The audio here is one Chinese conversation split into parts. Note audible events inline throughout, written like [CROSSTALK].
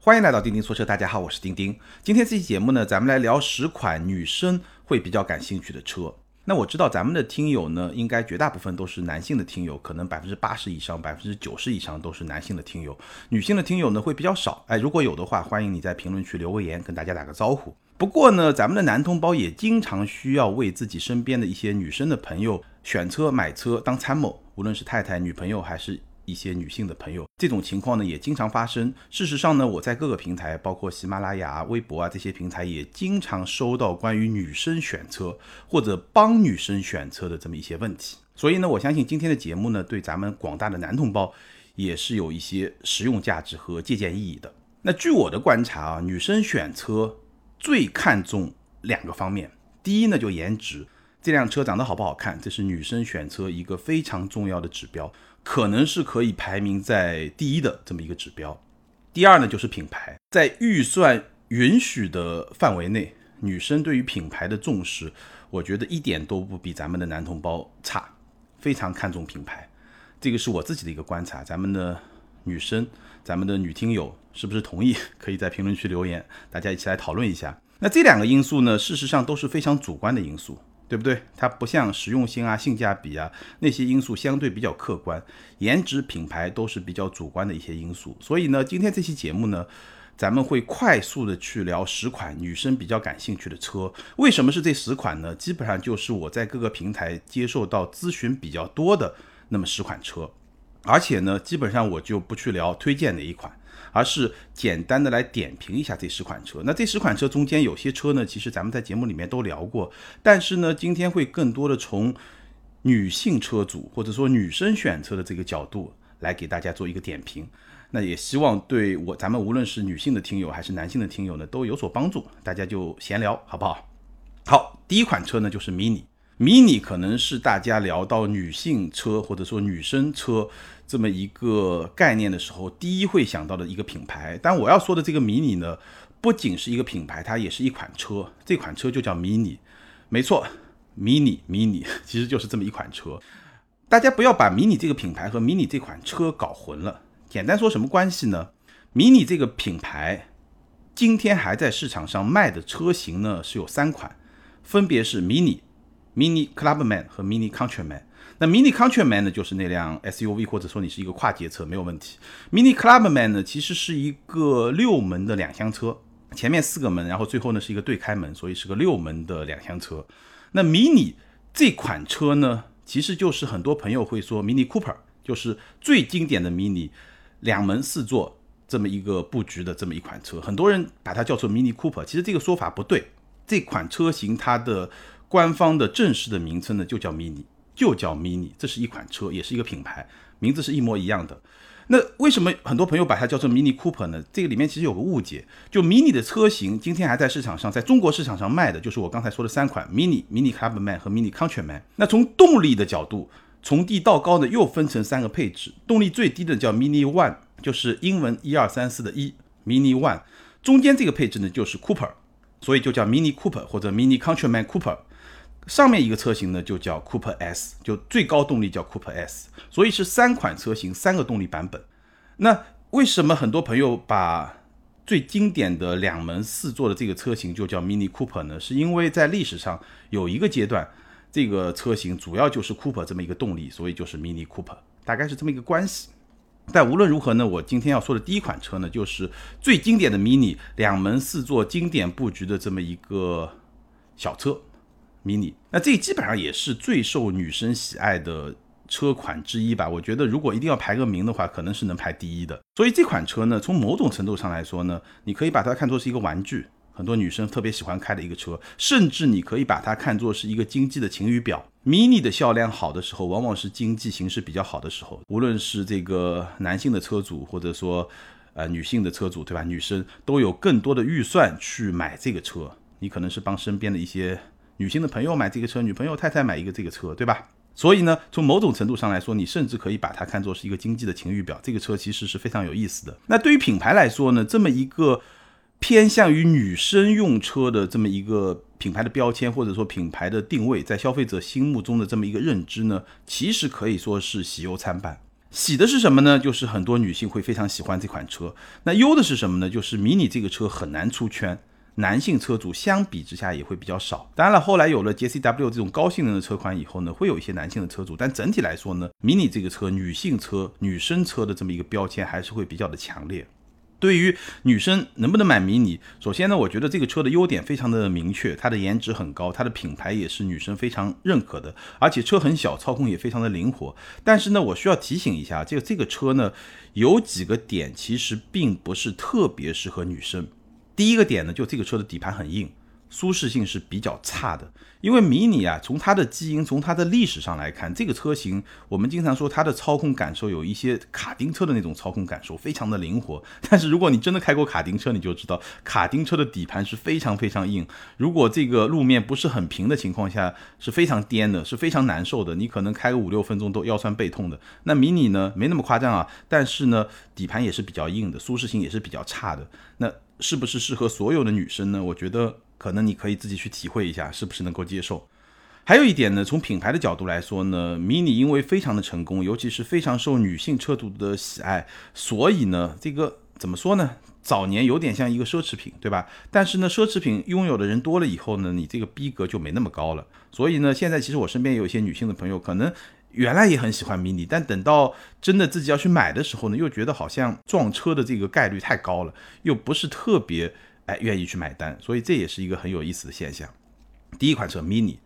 欢迎来到钉钉说车，大家好，我是钉钉。今天这期节目呢，咱们来聊十款女生会比较感兴趣的车。那我知道咱们的听友呢，应该绝大部分都是男性的听友，可能百分之八十以上、百分之九十以上都是男性的听友，女性的听友呢会比较少。哎，如果有的话，欢迎你在评论区留个言，跟大家打个招呼。不过呢，咱们的男同胞也经常需要为自己身边的一些女生的朋友选车、买车当参谋，无论是太太、女朋友还是。一些女性的朋友，这种情况呢也经常发生。事实上呢，我在各个平台，包括喜马拉雅、微博啊这些平台，也经常收到关于女生选车或者帮女生选车的这么一些问题。所以呢，我相信今天的节目呢，对咱们广大的男同胞也是有一些实用价值和借鉴意义的。那据我的观察啊，女生选车最看重两个方面，第一呢就颜值，这辆车长得好不好看，这是女生选车一个非常重要的指标。可能是可以排名在第一的这么一个指标。第二呢，就是品牌，在预算允许的范围内，女生对于品牌的重视，我觉得一点都不比咱们的男同胞差，非常看重品牌。这个是我自己的一个观察。咱们的女生，咱们的女听友是不是同意？[LAUGHS] 可以在评论区留言，大家一起来讨论一下。那这两个因素呢，事实上都是非常主观的因素。对不对？它不像实用性啊、性价比啊那些因素相对比较客观，颜值、品牌都是比较主观的一些因素。所以呢，今天这期节目呢，咱们会快速的去聊十款女生比较感兴趣的车。为什么是这十款呢？基本上就是我在各个平台接受到咨询比较多的那么十款车，而且呢，基本上我就不去聊推荐哪一款。而是简单的来点评一下这十款车。那这十款车中间有些车呢，其实咱们在节目里面都聊过，但是呢，今天会更多的从女性车主或者说女生选车的这个角度来给大家做一个点评。那也希望对我咱们无论是女性的听友还是男性的听友呢都有所帮助。大家就闲聊好不好？好，第一款车呢就是 Mini。Mini 可能是大家聊到女性车或者说女生车这么一个概念的时候，第一会想到的一个品牌。但我要说的这个 Mini 呢，不仅是一个品牌，它也是一款车。这款车就叫 Mini，没错，Mini Mini 其实就是这么一款车。大家不要把 Mini 这个品牌和 Mini 这款车搞混了。简单说什么关系呢？Mini 这个品牌今天还在市场上卖的车型呢是有三款，分别是 Mini。Mini Clubman 和 Mini Countryman，那 Mini Countryman 呢，就是那辆 SUV，或者说你是一个跨界车，没有问题。Mini Clubman 呢，其实是一个六门的两厢车，前面四个门，然后最后呢是一个对开门，所以是个六门的两厢车。那 Mini 这款车呢，其实就是很多朋友会说 Mini Cooper，就是最经典的 Mini 两门四座这么一个布局的这么一款车，很多人把它叫做 Mini Cooper，其实这个说法不对，这款车型它的。官方的正式的名称呢，就叫 Mini，就叫 Mini，这是一款车，也是一个品牌，名字是一模一样的。那为什么很多朋友把它叫做 Mini Cooper 呢？这个里面其实有个误解，就 Mini 的车型今天还在市场上，在中国市场上卖的就是我刚才说的三款 Mini、Mini Clubman 和 Mini Countryman。那从动力的角度，从低到高呢，又分成三个配置，动力最低的叫 Mini One，就是英文一二三四的一 Mini One，中间这个配置呢就是 Cooper，所以就叫 Mini Cooper 或者 Mini Countryman Cooper。上面一个车型呢，就叫 Cooper S，就最高动力叫 Cooper S，所以是三款车型，三个动力版本。那为什么很多朋友把最经典的两门四座的这个车型就叫 Mini Cooper 呢？是因为在历史上有一个阶段，这个车型主要就是 Cooper 这么一个动力，所以就是 Mini Cooper，大概是这么一个关系。但无论如何呢，我今天要说的第一款车呢，就是最经典的 Mini 两门四座经典布局的这么一个小车。mini，那这基本上也是最受女生喜爱的车款之一吧。我觉得如果一定要排个名的话，可能是能排第一的。所以这款车呢，从某种程度上来说呢，你可以把它看作是一个玩具，很多女生特别喜欢开的一个车，甚至你可以把它看作是一个经济的晴雨表。mini 的销量好的时候，往往是经济形势比较好的时候，无论是这个男性的车主，或者说呃女性的车主，对吧？女生都有更多的预算去买这个车。你可能是帮身边的一些。女性的朋友买这个车，女朋友太太买一个这个车，对吧？所以呢，从某种程度上来说，你甚至可以把它看作是一个经济的晴雨表。这个车其实是非常有意思的。那对于品牌来说呢，这么一个偏向于女生用车的这么一个品牌的标签，或者说品牌的定位，在消费者心目中的这么一个认知呢，其实可以说是喜忧参半。喜的是什么呢？就是很多女性会非常喜欢这款车。那忧的是什么呢？就是迷你这个车很难出圈，男性车主相比之下也会比较少。当然了，后来有了 JCW 这种高性能的车款以后呢，会有一些男性的车主，但整体来说呢，，Mini 这个车女性车、女生车的这么一个标签还是会比较的强烈。对于女生能不能买迷你，首先呢，我觉得这个车的优点非常的明确，它的颜值很高，它的品牌也是女生非常认可的，而且车很小，操控也非常的灵活。但是呢，我需要提醒一下，这个这个车呢，有几个点其实并不是特别适合女生。第一个点呢，就这个车的底盘很硬。舒适性是比较差的，因为迷你啊，从它的基因，从它的历史上来看，这个车型我们经常说它的操控感受有一些卡丁车的那种操控感受，非常的灵活。[LAUGHS] 但是如果你真的开过卡丁车，你就知道卡丁车的底盘是非常非常硬，如果这个路面不是很平的情况下，是非常颠的，是非常难受的，你可能开个五六分钟都腰酸背痛的。那迷你呢，没那么夸张啊，但是呢，底盘也是比较硬的，舒适性也是比较差的。那是不是适合所有的女生呢？我觉得。可能你可以自己去体会一下，是不是能够接受。还有一点呢，从品牌的角度来说呢，mini 因为非常的成功，尤其是非常受女性车主的喜爱，所以呢，这个怎么说呢？早年有点像一个奢侈品，对吧？但是呢，奢侈品拥有的人多了以后呢，你这个逼格就没那么高了。所以呢，现在其实我身边有一些女性的朋友，可能原来也很喜欢 mini，但等到真的自己要去买的时候呢，又觉得好像撞车的这个概率太高了，又不是特别。哎，愿意去买单，所以这也是一个很有意思的现象。第一款车 Mini，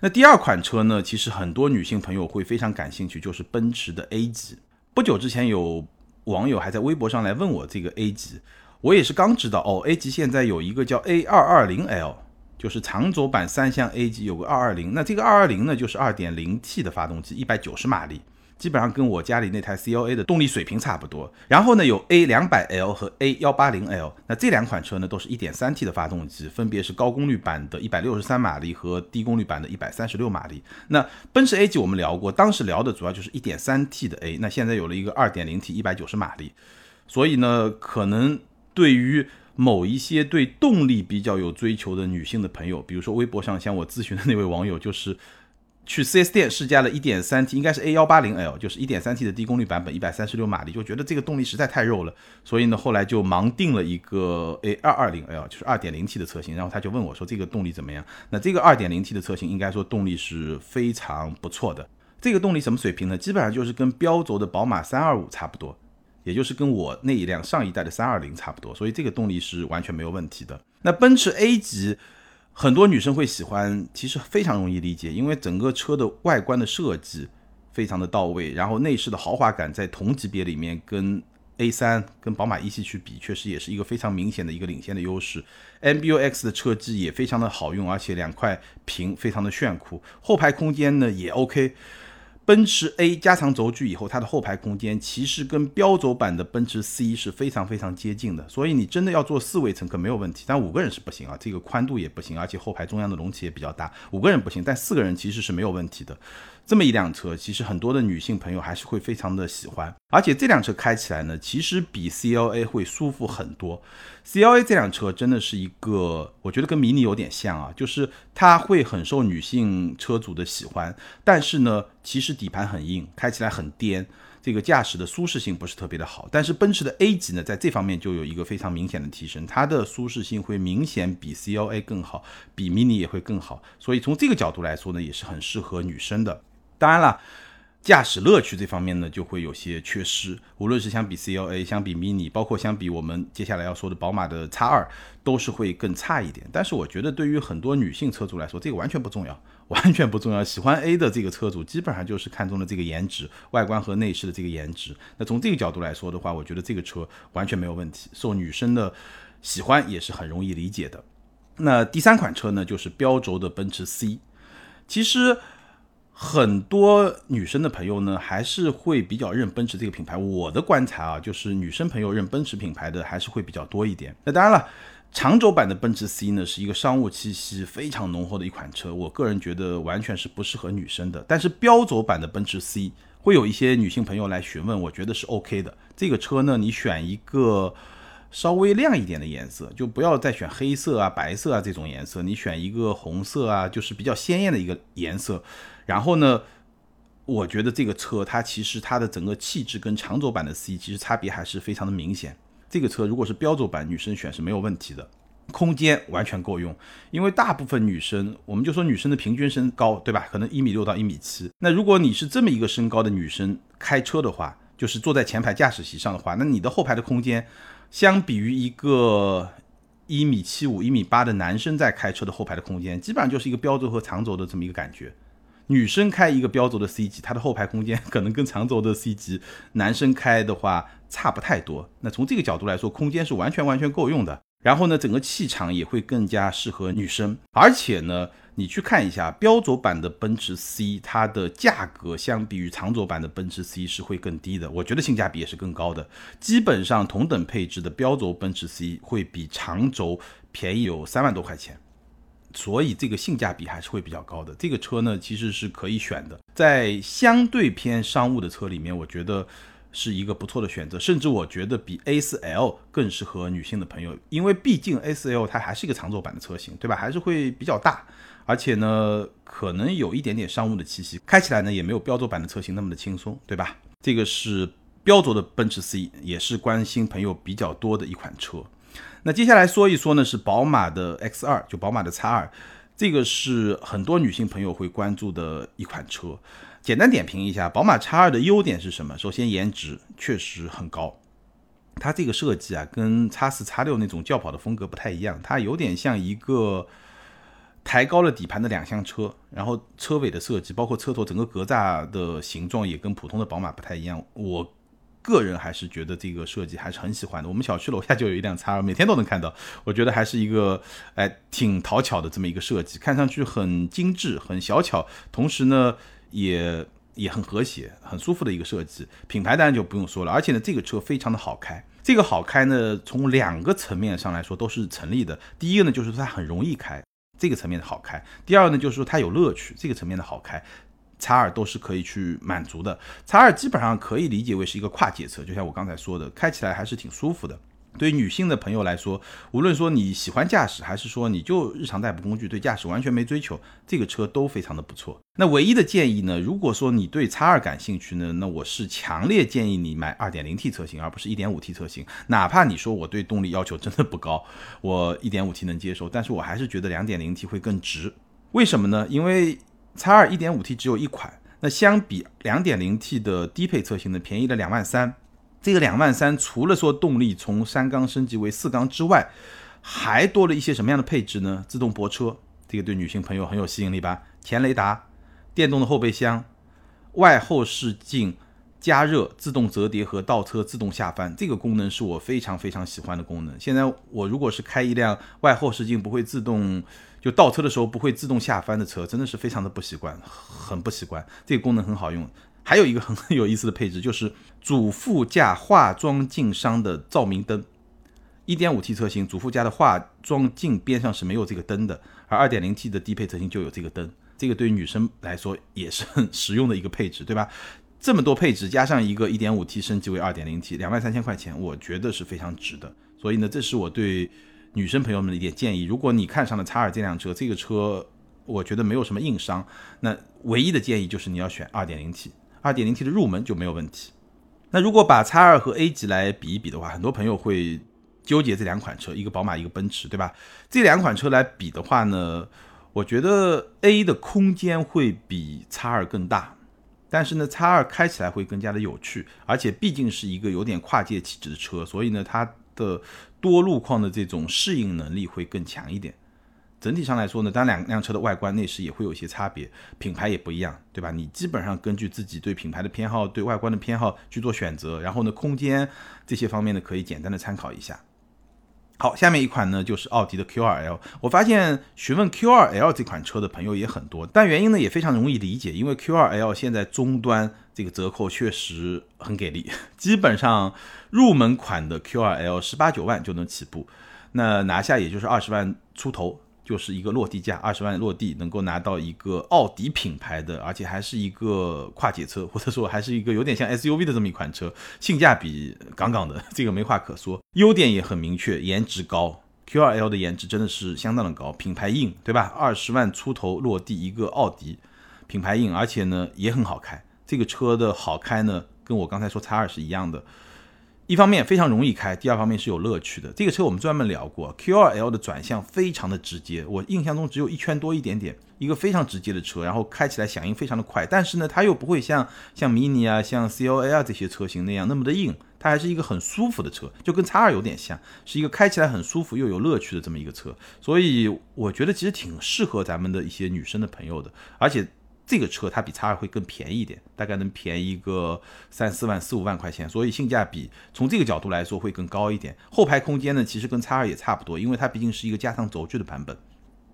那第二款车呢？其实很多女性朋友会非常感兴趣，就是奔驰的 A 级。不久之前有网友还在微博上来问我这个 A 级，我也是刚知道哦，A 级现在有一个叫 A 二二零 L，就是长轴版三厢 A 级有个二二零，那这个二二零呢，就是二点零 T 的发动机，一百九十马力。基本上跟我家里那台 CLA 的动力水平差不多。然后呢，有 A 两百 L 和 A 幺八零 L，那这两款车呢，都是一点三 T 的发动机，分别是高功率版的一百六十三马力和低功率版的一百三十六马力。那奔驰 A 级我们聊过，当时聊的主要就是一点三 T 的 A，那现在有了一个二点零 T 一百九十马力，所以呢，可能对于某一些对动力比较有追求的女性的朋友，比如说微博上向我咨询的那位网友，就是。去 4S 店试驾了 1.3T，应该是 A180L，就是 1.3T 的低功率版本，136马力，就觉得这个动力实在太肉了，所以呢，后来就盲定了一个 A220L，就是 2.0T 的车型。然后他就问我说：“这个动力怎么样？”那这个 2.0T 的车型应该说动力是非常不错的。这个动力什么水平呢？基本上就是跟标轴的宝马325差不多，也就是跟我那一辆上一代的320差不多，所以这个动力是完全没有问题的。那奔驰 A 级。很多女生会喜欢，其实非常容易理解，因为整个车的外观的设计非常的到位，然后内饰的豪华感在同级别里面跟 A3、跟宝马一系去比，确实也是一个非常明显的一个领先的优势。MBUX 的车机也非常的好用，而且两块屏非常的炫酷，后排空间呢也 OK。奔驰 A 加长轴距以后，它的后排空间其实跟标轴版的奔驰 C 是非常非常接近的，所以你真的要坐四位乘客没有问题，但五个人是不行啊，这个宽度也不行，而且后排中央的容器也比较大，五个人不行，但四个人其实是没有问题的。这么一辆车，其实很多的女性朋友还是会非常的喜欢，而且这辆车开起来呢，其实比 CLA 会舒服很多。CLA 这辆车真的是一个，我觉得跟迷你有点像啊，就是它会很受女性车主的喜欢，但是呢，其实底盘很硬，开起来很颠，这个驾驶的舒适性不是特别的好。但是奔驰的 A 级呢，在这方面就有一个非常明显的提升，它的舒适性会明显比 CLA 更好，比迷你也会更好，所以从这个角度来说呢，也是很适合女生的。当然了，驾驶乐趣这方面呢，就会有些缺失。无论是相比 CLA，相比 Mini，包括相比我们接下来要说的宝马的 X 二，都是会更差一点。但是我觉得，对于很多女性车主来说，这个完全不重要，[LAUGHS] 完全不重要。喜欢 A 的这个车主，基本上就是看中了这个颜值，外观和内饰的这个颜值。那从这个角度来说的话，我觉得这个车完全没有问题，受女生的喜欢也是很容易理解的。那第三款车呢，就是标轴的奔驰 C，其实。很多女生的朋友呢，还是会比较认奔驰这个品牌。我的观察啊，就是女生朋友认奔驰品牌的还是会比较多一点。那当然了，长轴版的奔驰 C 呢，是一个商务气息非常浓厚的一款车，我个人觉得完全是不适合女生的。但是标轴版的奔驰 C 会有一些女性朋友来询问，我觉得是 OK 的。这个车呢，你选一个稍微亮一点的颜色，就不要再选黑色啊、白色啊这种颜色，你选一个红色啊，就是比较鲜艳的一个颜色。然后呢，我觉得这个车它其实它的整个气质跟长轴版的 C 其实差别还是非常的明显。这个车如果是标轴版，女生选是没有问题的，空间完全够用。因为大部分女生，我们就说女生的平均身高，对吧？可能一米六到一米七。那如果你是这么一个身高的女生开车的话，就是坐在前排驾驶席上的话，那你的后排的空间，相比于一个一米七五、一米八的男生在开车的后排的空间，基本上就是一个标轴和长轴的这么一个感觉。女生开一个标轴的 C 级，它的后排空间可能跟长轴的 C 级男生开的话差不太多。那从这个角度来说，空间是完全完全够用的。然后呢，整个气场也会更加适合女生。而且呢，你去看一下标轴版的奔驰 C，它的价格相比于长轴版的奔驰 C 是会更低的。我觉得性价比也是更高的。基本上同等配置的标轴奔驰 C 会比长轴便宜有三万多块钱。所以这个性价比还是会比较高的。这个车呢，其实是可以选的，在相对偏商务的车里面，我觉得是一个不错的选择。甚至我觉得比 A4L 更适合女性的朋友，因为毕竟 A4L 它还是一个长轴版的车型，对吧？还是会比较大，而且呢，可能有一点点商务的气息，开起来呢也没有标轴版的车型那么的轻松，对吧？这个是标轴的奔驰 C，也是关心朋友比较多的一款车。那接下来说一说呢，是宝马的 X2，就宝马的 X2，这个是很多女性朋友会关注的一款车。简单点评一下，宝马 X2 的优点是什么？首先，颜值确实很高，它这个设计啊，跟 X4、X6 那种轿跑的风格不太一样，它有点像一个抬高了底盘的两厢车，然后车尾的设计，包括车头整个格栅的形状也跟普通的宝马不太一样。我。个人还是觉得这个设计还是很喜欢的。我们小区楼下就有一辆叉二，每天都能看到。我觉得还是一个哎挺讨巧的这么一个设计，看上去很精致、很小巧，同时呢也也很和谐、很舒服的一个设计。品牌当然就不用说了，而且呢这个车非常的好开。这个好开呢从两个层面上来说都是成立的。第一个呢就是它很容易开，这个层面的好开；第二呢就是说它有乐趣，这个层面的好开。叉二都是可以去满足的，叉二基本上可以理解为是一个跨界车，就像我刚才说的，开起来还是挺舒服的。对于女性的朋友来说，无论说你喜欢驾驶，还是说你就日常代步工具，对驾驶完全没追求，这个车都非常的不错。那唯一的建议呢，如果说你对叉二感兴趣呢，那我是强烈建议你买 2.0T 车型，而不是 1.5T 车型。哪怕你说我对动力要求真的不高，[LAUGHS] 我 1.5T 能接受，但是我还是觉得 2.0T 会更值。为什么呢？因为叉二 1.5T 只有一款，那相比 2.0T 的低配车型呢，便宜了两万三。这个两万三，除了说动力从三缸升级为四缸之外，还多了一些什么样的配置呢？自动泊车，这个对女性朋友很有吸引力吧？前雷达、电动的后备箱、外后视镜加热、自动折叠和倒车自动下翻，这个功能是我非常非常喜欢的功能。现在我如果是开一辆外后视镜不会自动。就倒车的时候不会自动下翻的车，真的是非常的不习惯，很不习惯。这个功能很好用。还有一个很 [LAUGHS] 有意思的配置，就是主副驾化妆镜上的照明灯。一点五 T 车型主副驾的化妆镜边上是没有这个灯的，而二点零 T 的低配车型就有这个灯。这个对于女生来说也是很 [LAUGHS] 实用的一个配置，对吧？这么多配置加上一个一点五 T 升级为二点零 T，两万三千块钱，我觉得是非常值的。所以呢，这是我对。女生朋友们的一点建议，如果你看上了叉二这辆车，这个车我觉得没有什么硬伤，那唯一的建议就是你要选 2.0T，2.0T 的入门就没有问题。那如果把叉二和 A 级来比一比的话，很多朋友会纠结这两款车，一个宝马，一个奔驰，对吧？这两款车来比的话呢，我觉得 A 的空间会比叉二更大，但是呢，叉二开起来会更加的有趣，而且毕竟是一个有点跨界气质的车，所以呢，它的多路况的这种适应能力会更强一点。整体上来说呢，当然两辆车的外观内饰也会有一些差别，品牌也不一样，对吧？你基本上根据自己对品牌的偏好、对外观的偏好去做选择，然后呢，空间这些方面呢，可以简单的参考一下。好，下面一款呢就是奥迪的 Q2L。我发现询问 Q2L 这款车的朋友也很多，但原因呢也非常容易理解，因为 Q2L 现在终端这个折扣确实很给力，基本上入门款的 Q2L 十八九万就能起步，那拿下也就是二十万出头。就是一个落地价，二十万落地能够拿到一个奥迪品牌的，而且还是一个跨界车，[LAUGHS] 或者说还是一个有点像 SUV 的这么一款车，性价比杠杠的，[LAUGHS] 这个没话可说。优点也很明确，颜值高，Q2L 的颜值真的是相当的高，品牌硬，对吧？二十万出头落地一个奥迪，品牌硬，而且呢也很好开，这个车的好开呢，跟我刚才说叉二是一样的。一方面非常容易开，第二方面是有乐趣的。这个车我们专门聊过，Q2L 的转向非常的直接，我印象中只有一圈多一点点，一个非常直接的车，然后开起来响应非常的快。但是呢，它又不会像像 Mini 啊、像 CLA 啊这些车型那样那么的硬，它还是一个很舒服的车，就跟叉二有点像，是一个开起来很舒服又有乐趣的这么一个车。所以我觉得其实挺适合咱们的一些女生的朋友的，而且。这个车它比叉二会更便宜一点，大概能便宜个三四万、四五万块钱，所以性价比从这个角度来说会更高一点。后排空间呢，其实跟叉二也差不多，因为它毕竟是一个加长轴距的版本。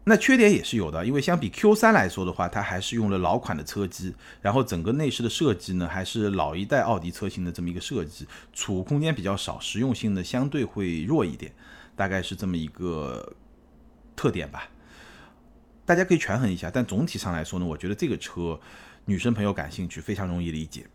那缺点也是有的，因为相比 Q 三来说的话，它还是用了老款的车机，然后整个内饰的设计呢，还是老一代奥迪车型的这么一个设计，储物空间比较少，实用性呢相对会弱一点，大概是这么一个特点吧。大家可以权衡一下，但总体上来说呢，我觉得这个车女生朋友感兴趣，非常容易理解。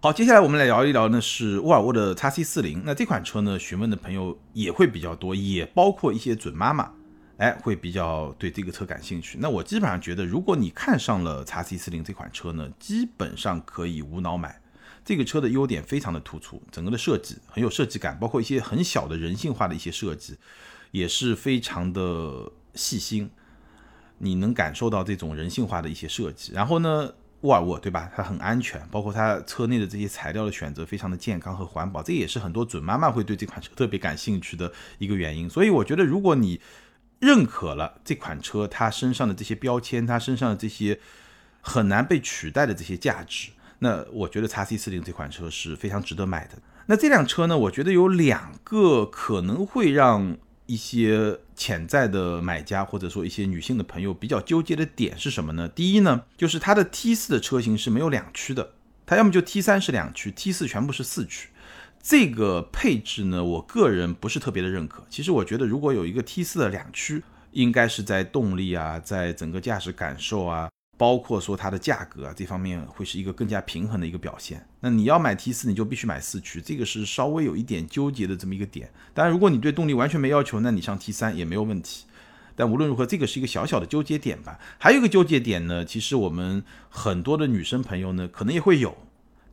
好，接下来我们来聊一聊呢，是沃尔沃的 x C 四零。那这款车呢，询问的朋友也会比较多，也包括一些准妈妈，哎，会比较对这个车感兴趣。那我基本上觉得，如果你看上了 x C 四零这款车呢，基本上可以无脑买。这个车的优点非常的突出，整个的设计很有设计感，包括一些很小的人性化的一些设计，也是非常的细心。你能感受到这种人性化的一些设计，然后呢，沃尔沃对吧？它很安全，包括它车内的这些材料的选择非常的健康和环保，这也是很多准妈妈会对这款车特别感兴趣的一个原因。所以我觉得，如果你认可了这款车它身上的这些标签，它身上的这些很难被取代的这些价值，那我觉得叉 C 四零这款车是非常值得买的。那这辆车呢，我觉得有两个可能会让。一些潜在的买家或者说一些女性的朋友比较纠结的点是什么呢？第一呢，就是它的 T 四的车型是没有两驱的，它要么就 T 三是两驱，T 四全部是四驱。这个配置呢，我个人不是特别的认可。其实我觉得如果有一个 T 四的两驱，应该是在动力啊，在整个驾驶感受啊。包括说它的价格啊，这方面会是一个更加平衡的一个表现。那你要买 T 四，你就必须买四驱，这个是稍微有一点纠结的这么一个点。当然，如果你对动力完全没要求，那你上 T 三也没有问题。但无论如何，这个是一个小小的纠结点吧。还有一个纠结点呢，其实我们很多的女生朋友呢，可能也会有。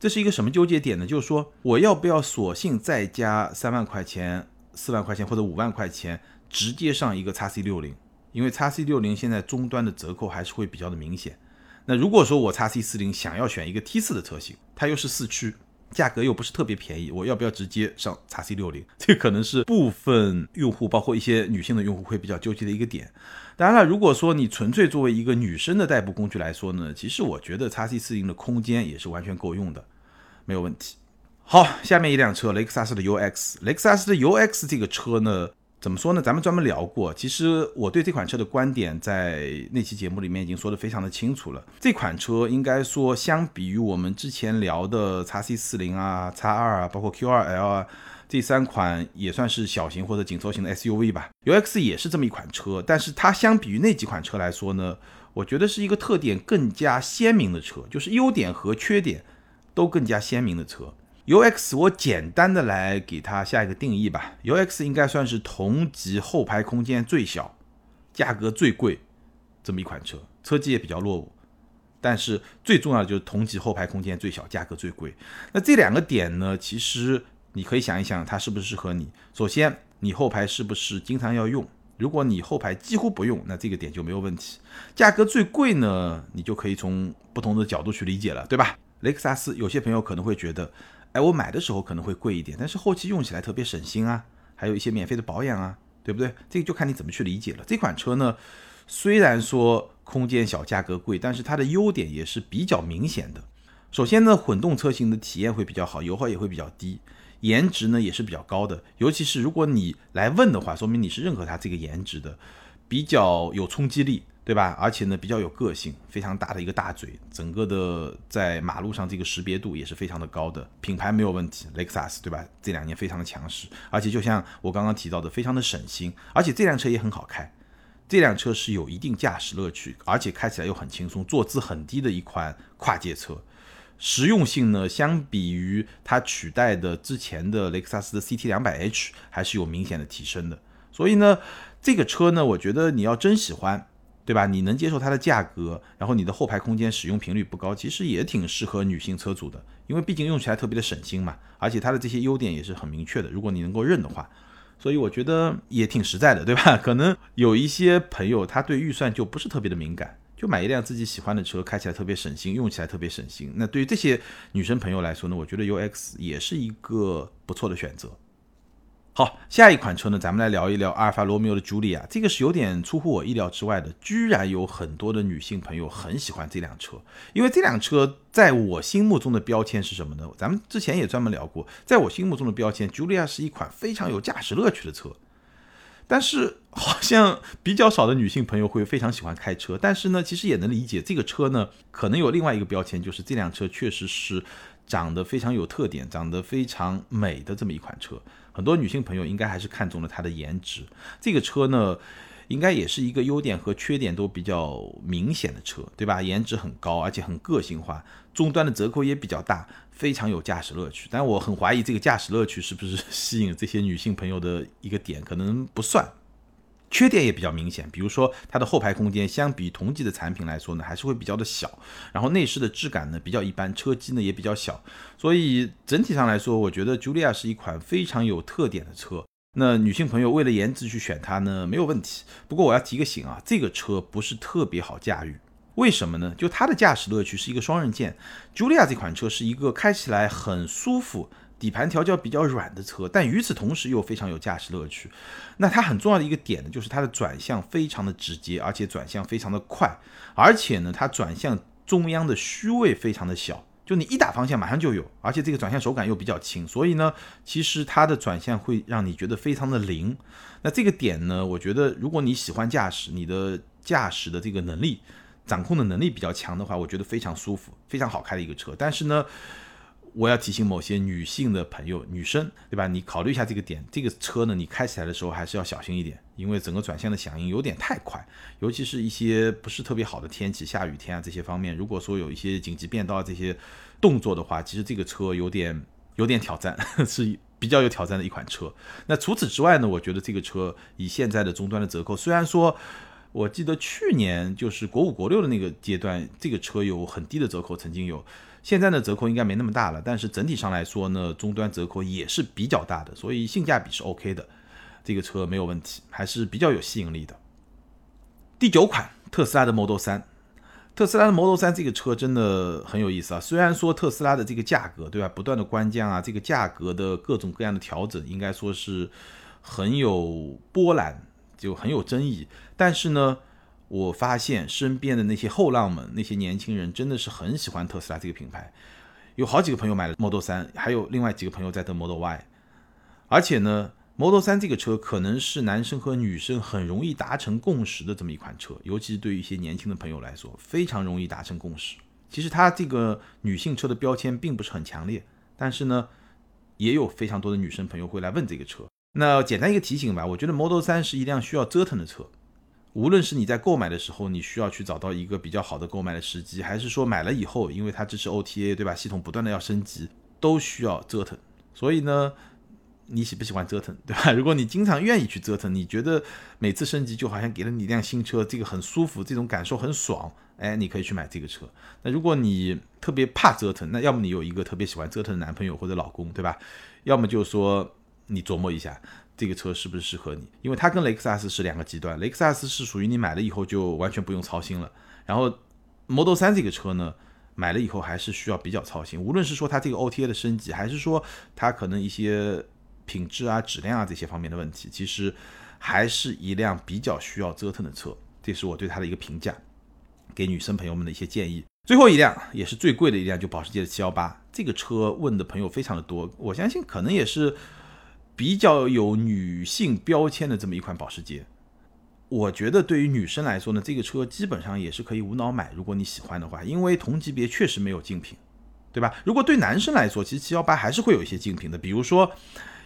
这是一个什么纠结点呢？就是说，我要不要索性再加三万块钱、四万块钱或者五万块钱，直接上一个叉 C 六零？因为叉 C 六零现在终端的折扣还是会比较的明显。那如果说我叉 C 四零想要选一个 T 四的车型，它又是四驱，价格又不是特别便宜，我要不要直接上叉 C 六零？这可能是部分用户，包括一些女性的用户会比较纠结的一个点。当然了，如果说你纯粹作为一个女生的代步工具来说呢，其实我觉得叉 C 四零的空间也是完全够用的，没有问题。好，下面一辆车，雷克萨斯的 UX，雷克萨斯的 UX 这个车呢？怎么说呢？咱们专门聊过。其实我对这款车的观点，在那期节目里面已经说得非常的清楚了。这款车应该说，相比于我们之前聊的 x C 四零啊、x 二啊，包括 Q 二 L 啊，这三款也算是小型或者紧凑型的 SUV 吧。UX 也是这么一款车，但是它相比于那几款车来说呢，我觉得是一个特点更加鲜明的车，就是优点和缺点都更加鲜明的车。UX，我简单的来给它下一个定义吧。UX 应该算是同级后排空间最小、价格最贵这么一款车，车机也比较落伍。但是最重要的就是同级后排空间最小、价格最贵。那这两个点呢，其实你可以想一想，它是不是适合你？首先，你后排是不是经常要用？如果你后排几乎不用，那这个点就没有问题。价格最贵呢，你就可以从不同的角度去理解了，对吧？雷克萨斯，有些朋友可能会觉得。哎，我买的时候可能会贵一点，但是后期用起来特别省心啊，还有一些免费的保养啊，对不对？这个就看你怎么去理解了。这款车呢，虽然说空间小、价格贵，但是它的优点也是比较明显的。首先呢，混动车型的体验会比较好，油耗也会比较低，颜值呢也是比较高的。尤其是如果你来问的话，说明你是认可它这个颜值的，比较有冲击力。对吧？而且呢，比较有个性，非常大的一个大嘴，整个的在马路上这个识别度也是非常的高的。品牌没有问题，雷克萨斯，对吧？这两年非常的强势，而且就像我刚刚提到的，非常的省心，而且这辆车也很好开。这辆车是有一定驾驶乐趣，而且开起来又很轻松，坐姿很低的一款跨界车。实用性呢，相比于它取代的之前的雷克萨斯的 CT 两百 H 还是有明显的提升的。所以呢，这个车呢，我觉得你要真喜欢。对吧？你能接受它的价格，然后你的后排空间使用频率不高，其实也挺适合女性车主的，因为毕竟用起来特别的省心嘛，而且它的这些优点也是很明确的，如果你能够认的话，所以我觉得也挺实在的，对吧？[LAUGHS] 可能有一些朋友他对预算就不是特别的敏感，就买一辆自己喜欢的车，开起来特别省心，用起来特别省心。那对于这些女生朋友来说呢，我觉得 UX 也是一个不错的选择。好，下一款车呢，咱们来聊一聊阿尔法罗密欧的茱莉亚。这个是有点出乎我意料之外的，居然有很多的女性朋友很喜欢这辆车。因为这辆车在我心目中的标签是什么呢？咱们之前也专门聊过，在我心目中的标签，茱莉亚是一款非常有驾驶乐趣的车。但是好像比较少的女性朋友会非常喜欢开车。但是呢，其实也能理解，这个车呢，可能有另外一个标签，就是这辆车确实是长得非常有特点、长得非常美的这么一款车。很多女性朋友应该还是看中了它的颜值。这个车呢，应该也是一个优点和缺点都比较明显的车，对吧？颜值很高，而且很个性化，终端的折扣也比较大，非常有驾驶乐趣。但我很怀疑这个驾驶乐趣是不是吸引这些女性朋友的一个点，可能不算。缺点也比较明显，比如说它的后排空间相比同级的产品来说呢，还是会比较的小，然后内饰的质感呢比较一般，车机呢也比较小，所以整体上来说，我觉得 Julia 是一款非常有特点的车。那女性朋友为了颜值去选它呢，没有问题。不过我要提个醒啊，这个车不是特别好驾驭，为什么呢？就它的驾驶乐趣是一个双刃剑。Julia 这款车是一个开起来很舒服。底盘调教比较软的车，但与此同时又非常有驾驶乐趣。那它很重要的一个点呢，就是它的转向非常的直接，而且转向非常的快，而且呢，它转向中央的虚位非常的小，就你一打方向马上就有，而且这个转向手感又比较轻，所以呢，其实它的转向会让你觉得非常的灵。那这个点呢，我觉得如果你喜欢驾驶，你的驾驶的这个能力、掌控的能力比较强的话，我觉得非常舒服、非常好开的一个车。但是呢，我要提醒某些女性的朋友，女生，对吧？你考虑一下这个点，这个车呢，你开起来的时候还是要小心一点，因为整个转向的响应有点太快，尤其是一些不是特别好的天气，下雨天啊这些方面，如果说有一些紧急变道这些动作的话，其实这个车有点有点挑战，是比较有挑战的一款车。那除此之外呢，我觉得这个车以现在的终端的折扣，虽然说我记得去年就是国五国六的那个阶段，这个车有很低的折扣，曾经有。现在的折扣应该没那么大了，但是整体上来说呢，终端折扣也是比较大的，所以性价比是 OK 的，这个车没有问题，还是比较有吸引力的。第九款特斯拉的 Model 3，特斯拉的 Model 3这个车真的很有意思啊。虽然说特斯拉的这个价格，对吧，不断的关降啊，这个价格的各种各样的调整，应该说是很有波澜，就很有争议，但是呢。我发现身边的那些后浪们，那些年轻人真的是很喜欢特斯拉这个品牌，有好几个朋友买了 Model 3，还有另外几个朋友在等 Model Y。而且呢，Model 3这个车可能是男生和女生很容易达成共识的这么一款车，尤其是对于一些年轻的朋友来说，非常容易达成共识。其实它这个女性车的标签并不是很强烈，但是呢，也有非常多的女生朋友会来问这个车。那简单一个提醒吧，我觉得 Model 3是一辆需要折腾的车。无论是你在购买的时候，你需要去找到一个比较好的购买的时机，还是说买了以后，因为它支持 OTA，对吧？系统不断的要升级，都需要折腾。所以呢，你喜不喜欢折腾，对吧？[LAUGHS] 如果你经常愿意去折腾，你觉得每次升级就好像给了你一辆新车，这个很舒服，这种感受很爽，哎，你可以去买这个车。那如果你特别怕折腾，那要么你有一个特别喜欢折腾的男朋友或者老公，对吧？要么就是说你琢磨一下。这个车是不是适合你？因为它跟雷克萨斯是两个极端，雷克萨斯是属于你买了以后就完全不用操心了。然后 Model 3这个车呢，买了以后还是需要比较操心。无论是说它这个 OTA 的升级，还是说它可能一些品质啊、质量啊这些方面的问题，其实还是一辆比较需要折腾的车。这是我对它的一个评价，给女生朋友们的一些建议。最后一辆也是最贵的一辆，就保时捷的718。这个车问的朋友非常的多，我相信可能也是。比较有女性标签的这么一款保时捷，我觉得对于女生来说呢，这个车基本上也是可以无脑买，如果你喜欢的话，因为同级别确实没有竞品，对吧？如果对男生来说，其实七幺八还是会有一些竞品的，比如说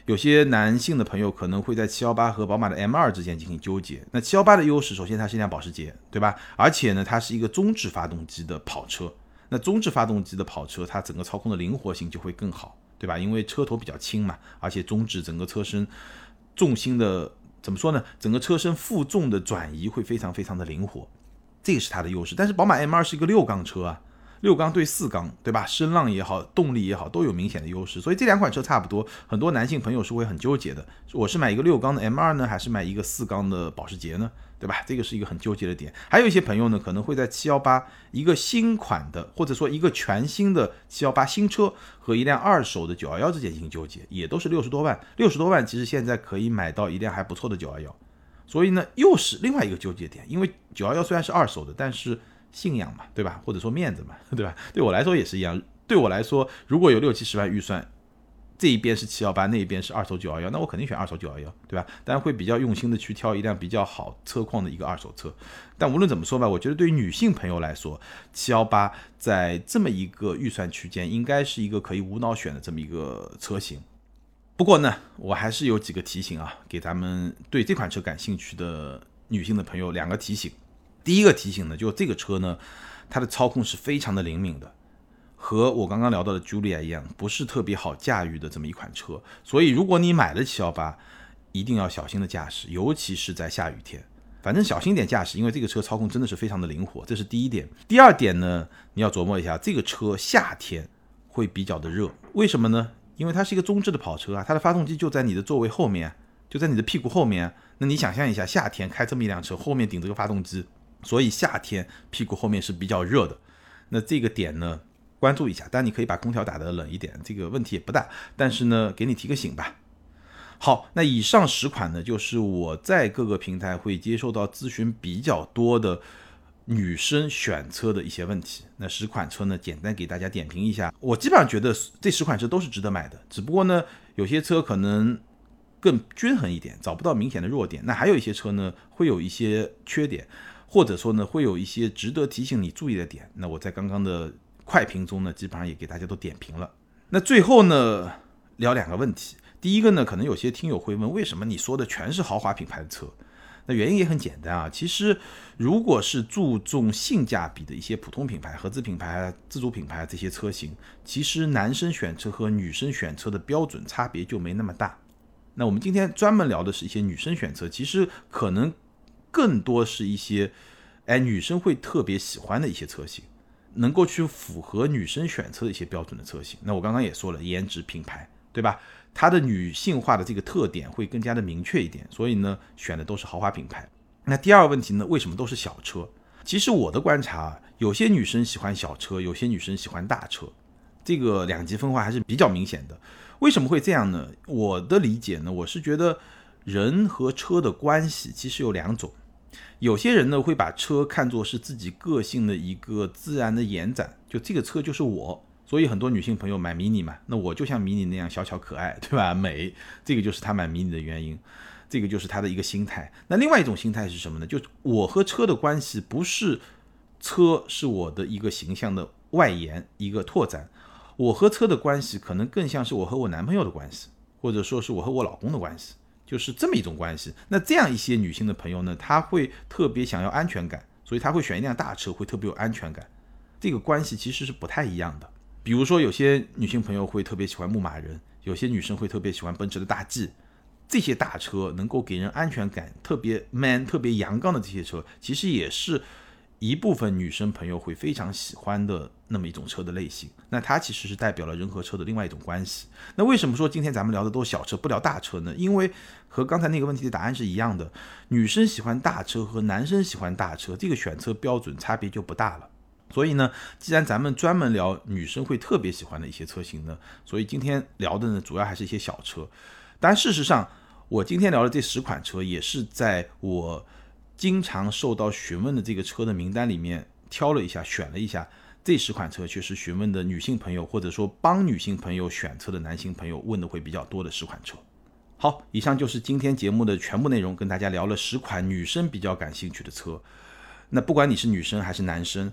有些男性的朋友可能会在七幺八和宝马的 M 二之间进行纠结。那七幺八的优势，首先它是一辆保时捷，对吧？而且呢，它是一个中置发动机的跑车，那中置发动机的跑车，它整个操控的灵活性就会更好。对吧？因为车头比较轻嘛，而且中置整个车身重心的怎么说呢？整个车身负重的转移会非常非常的灵活。这个是它的优势。但是宝马 M2 是一个六缸车啊。六缸对四缸，对吧？声浪也好，动力也好，都有明显的优势。所以这两款车差不多，很多男性朋友是会很纠结的。我是买一个六缸的 M2 呢，还是买一个四缸的保时捷呢？对吧？这个是一个很纠结的点。还有一些朋友呢，可能会在七幺八一个新款的，或者说一个全新的七幺八新车和一辆二手的九幺幺之间进行纠结，也都是六十多万。六十多万其实现在可以买到一辆还不错的九幺幺，所以呢，又是另外一个纠结点。因为九幺幺虽然是二手的，但是信仰嘛，对吧？或者说面子嘛，[LAUGHS] 对吧？对我来说也是一样。对我来说，如果有六七十万预算，这一边是七幺八，那一边是二手九幺幺，那我肯定选二手九幺幺，对吧？当然会比较用心的去挑一辆比较好车况的一个二手车。但无论怎么说吧，我觉得对于女性朋友来说，七幺八在这么一个预算区间，应该是一个可以无脑选的这么一个车型。不过呢，我还是有几个提醒啊，给咱们对这款车感兴趣的女性的朋友两个提醒。第一个提醒呢，就这个车呢，它的操控是非常的灵敏的，和我刚刚聊到的 Julia 一样，不是特别好驾驭的这么一款车。所以如果你买了七幺八，一定要小心的驾驶，尤其是在下雨天。反正小心点驾驶，因为这个车操控真的是非常的灵活，这是第一点。第二点呢，你要琢磨一下，这个车夏天会比较的热，为什么呢？因为它是一个中置的跑车啊，它的发动机就在你的座位后面，就在你的屁股后面。那你想象一下，夏天开这么一辆车，后面顶着个发动机。所以夏天屁股后面是比较热的，那这个点呢，关注一下。当然你可以把空调打得冷一点，这个问题也不大。但是呢，给你提个醒吧。好，那以上十款呢，就是我在各个平台会接受到咨询比较多的女生选车的一些问题。那十款车呢，简单给大家点评一下。我基本上觉得这十款车都是值得买的，只不过呢，有些车可能更均衡一点，找不到明显的弱点。那还有一些车呢，会有一些缺点。或者说呢，会有一些值得提醒你注意的点。那我在刚刚的快评中呢，基本上也给大家都点评了。那最后呢，聊两个问题。第一个呢，可能有些听友会问，为什么你说的全是豪华品牌的车？那原因也很简单啊，其实如果是注重性价比的一些普通品牌、合资品牌、自主品牌这些车型，其实男生选车和女生选车的标准差别就没那么大。那我们今天专门聊的是一些女生选车，其实可能。更多是一些，哎，女生会特别喜欢的一些车型，能够去符合女生选车的一些标准的车型。那我刚刚也说了，颜值品牌，对吧？它的女性化的这个特点会更加的明确一点，所以呢，选的都是豪华品牌。那第二个问题呢，为什么都是小车？其实我的观察，有些女生喜欢小车，有些女生喜欢大车，这个两极分化还是比较明显的。为什么会这样呢？我的理解呢，我是觉得人和车的关系其实有两种。有些人呢会把车看作是自己个性的一个自然的延展，就这个车就是我，所以很多女性朋友买 mini 嘛，那我就像 mini 那样小巧可爱，对吧？美，这个就是她买 mini 的原因，这个就是她的一个心态。那另外一种心态是什么呢？就我和车的关系不是车是我的一个形象的外延一个拓展，我和车的关系可能更像是我和我男朋友的关系，或者说是我和我老公的关系。就是这么一种关系。那这样一些女性的朋友呢，她会特别想要安全感，所以她会选一辆大车，会特别有安全感。这个关系其实是不太一样的。比如说，有些女性朋友会特别喜欢牧马人，有些女生会特别喜欢奔驰的大 G，这些大车能够给人安全感、特别 man、特别阳刚的这些车，其实也是。一部分女生朋友会非常喜欢的那么一种车的类型，那它其实是代表了人和车的另外一种关系。那为什么说今天咱们聊的都是小车，不聊大车呢？因为和刚才那个问题的答案是一样的，女生喜欢大车和男生喜欢大车，这个选车标准差别就不大了。所以呢，既然咱们专门聊女生会特别喜欢的一些车型呢，所以今天聊的呢，主要还是一些小车。但事实上，我今天聊的这十款车也是在我。经常受到询问的这个车的名单里面挑了一下，选了一下这十款车，确实询问的女性朋友或者说帮女性朋友选车的男性朋友问的会比较多的十款车。好，以上就是今天节目的全部内容，跟大家聊了十款女生比较感兴趣的车。那不管你是女生还是男生，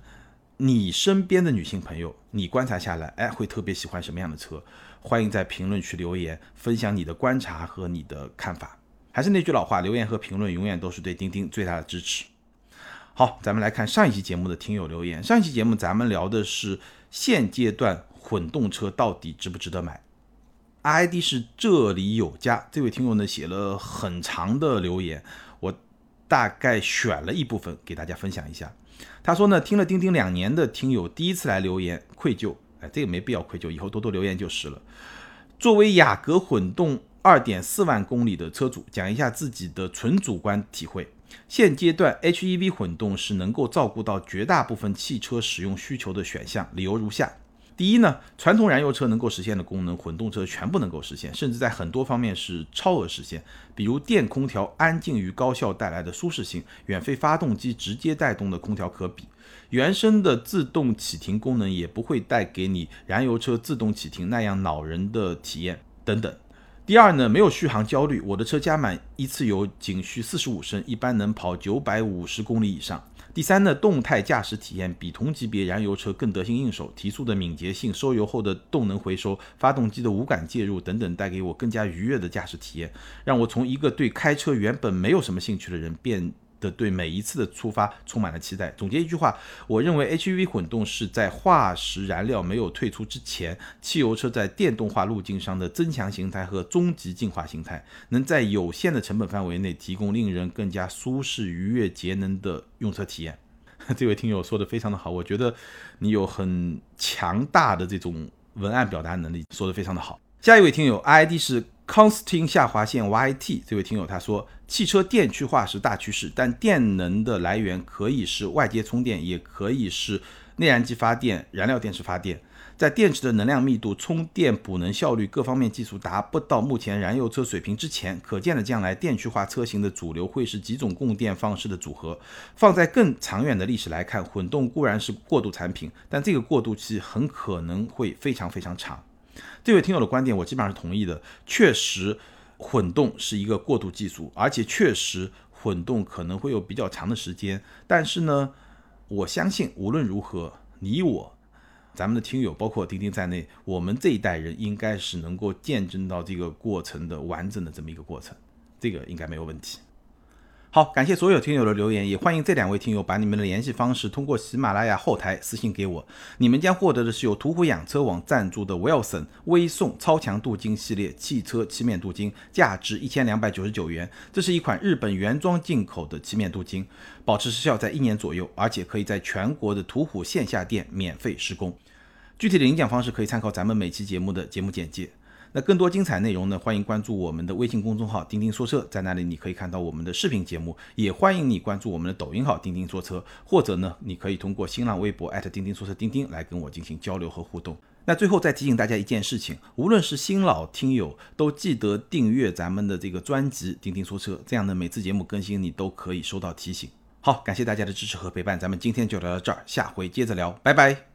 你身边的女性朋友，你观察下来，哎，会特别喜欢什么样的车？欢迎在评论区留言，分享你的观察和你的看法。还是那句老话，留言和评论永远都是对钉钉最大的支持。好，咱们来看上一期节目的听友留言。上一期节目咱们聊的是现阶段混动车到底值不值得买？ID 是这里有家，这位听友呢写了很长的留言，我大概选了一部分给大家分享一下。他说呢，听了钉钉两年的听友第一次来留言，愧疚，哎，这个没必要愧疚，以后多多留言就是了。作为雅阁混动二点四万公里的车主，讲一下自己的纯主观体会。现阶段 HEV 混动是能够照顾到绝大部分汽车使用需求的选项，理由如下。第一呢，传统燃油车能够实现的功能，混动车全部能够实现，甚至在很多方面是超额实现。比如电空调安静与高效带来的舒适性，远非发动机直接带动的空调可比。原生的自动启停功能也不会带给你燃油车自动启停那样恼人的体验等等。第二呢，没有续航焦虑，我的车加满一次油仅需四十五升，一般能跑九百五十公里以上。第三呢，动态驾驶体验比同级别燃油车更得心应手，提速的敏捷性、收油后的动能回收、发动机的无感介入等等，带给我更加愉悦的驾驶体验，让我从一个对开车原本没有什么兴趣的人变。的对每一次的出发充满了期待。总结一句话，我认为 H E V 混动是在化石燃料没有退出之前，汽油车在电动化路径上的增强形态和终极进化形态，能在有限的成本范围内提供令人更加舒适、愉悦、节能的用车体验。[LAUGHS] 这位听友说的非常的好，我觉得你有很强大的这种文案表达能力，说的非常的好。下一位听友 I D 是。康斯汀下划线 YT 这位听友他说，汽车电气化是大趋势，但电能的来源可以是外接充电，也可以是内燃机发电、燃料电池发电。在电池的能量密度、充电补能效率各方面技术达不到目前燃油车水平之前，可见的将来电气化车型的主流会是几种供电方式的组合。放在更长远的历史来看，混动固然是过渡产品，但这个过渡期很可能会非常非常长。这位听友的观点我基本上是同意的，确实混动是一个过渡技术，而且确实混动可能会有比较长的时间。但是呢，我相信无论如何，你我，咱们的听友，包括丁丁在内，我们这一代人应该是能够见证到这个过程的完整的这么一个过程，这个应该没有问题。好，感谢所有听友的留言，也欢迎这两位听友把你们的联系方式通过喜马拉雅后台私信给我。你们将获得的是由途虎养车网赞助的 Wilson 微送超强镀金系列汽车漆面镀金，价值一千两百九十九元。这是一款日本原装进口的漆面镀金，保持时效在一年左右，而且可以在全国的途虎线下店免费施工。具体的领奖方式可以参考咱们每期节目的节目简介。那更多精彩内容呢？欢迎关注我们的微信公众号“钉钉说车”，在那里你可以看到我们的视频节目。也欢迎你关注我们的抖音号“钉钉说车”，或者呢，你可以通过新浪微博钉钉说车钉钉来跟我进行交流和互动。那最后再提醒大家一件事情：无论是新老听友，都记得订阅咱们的这个专辑“钉钉说车”，这样呢，每次节目更新你都可以收到提醒。好，感谢大家的支持和陪伴，咱们今天就聊到这儿，下回接着聊，拜拜。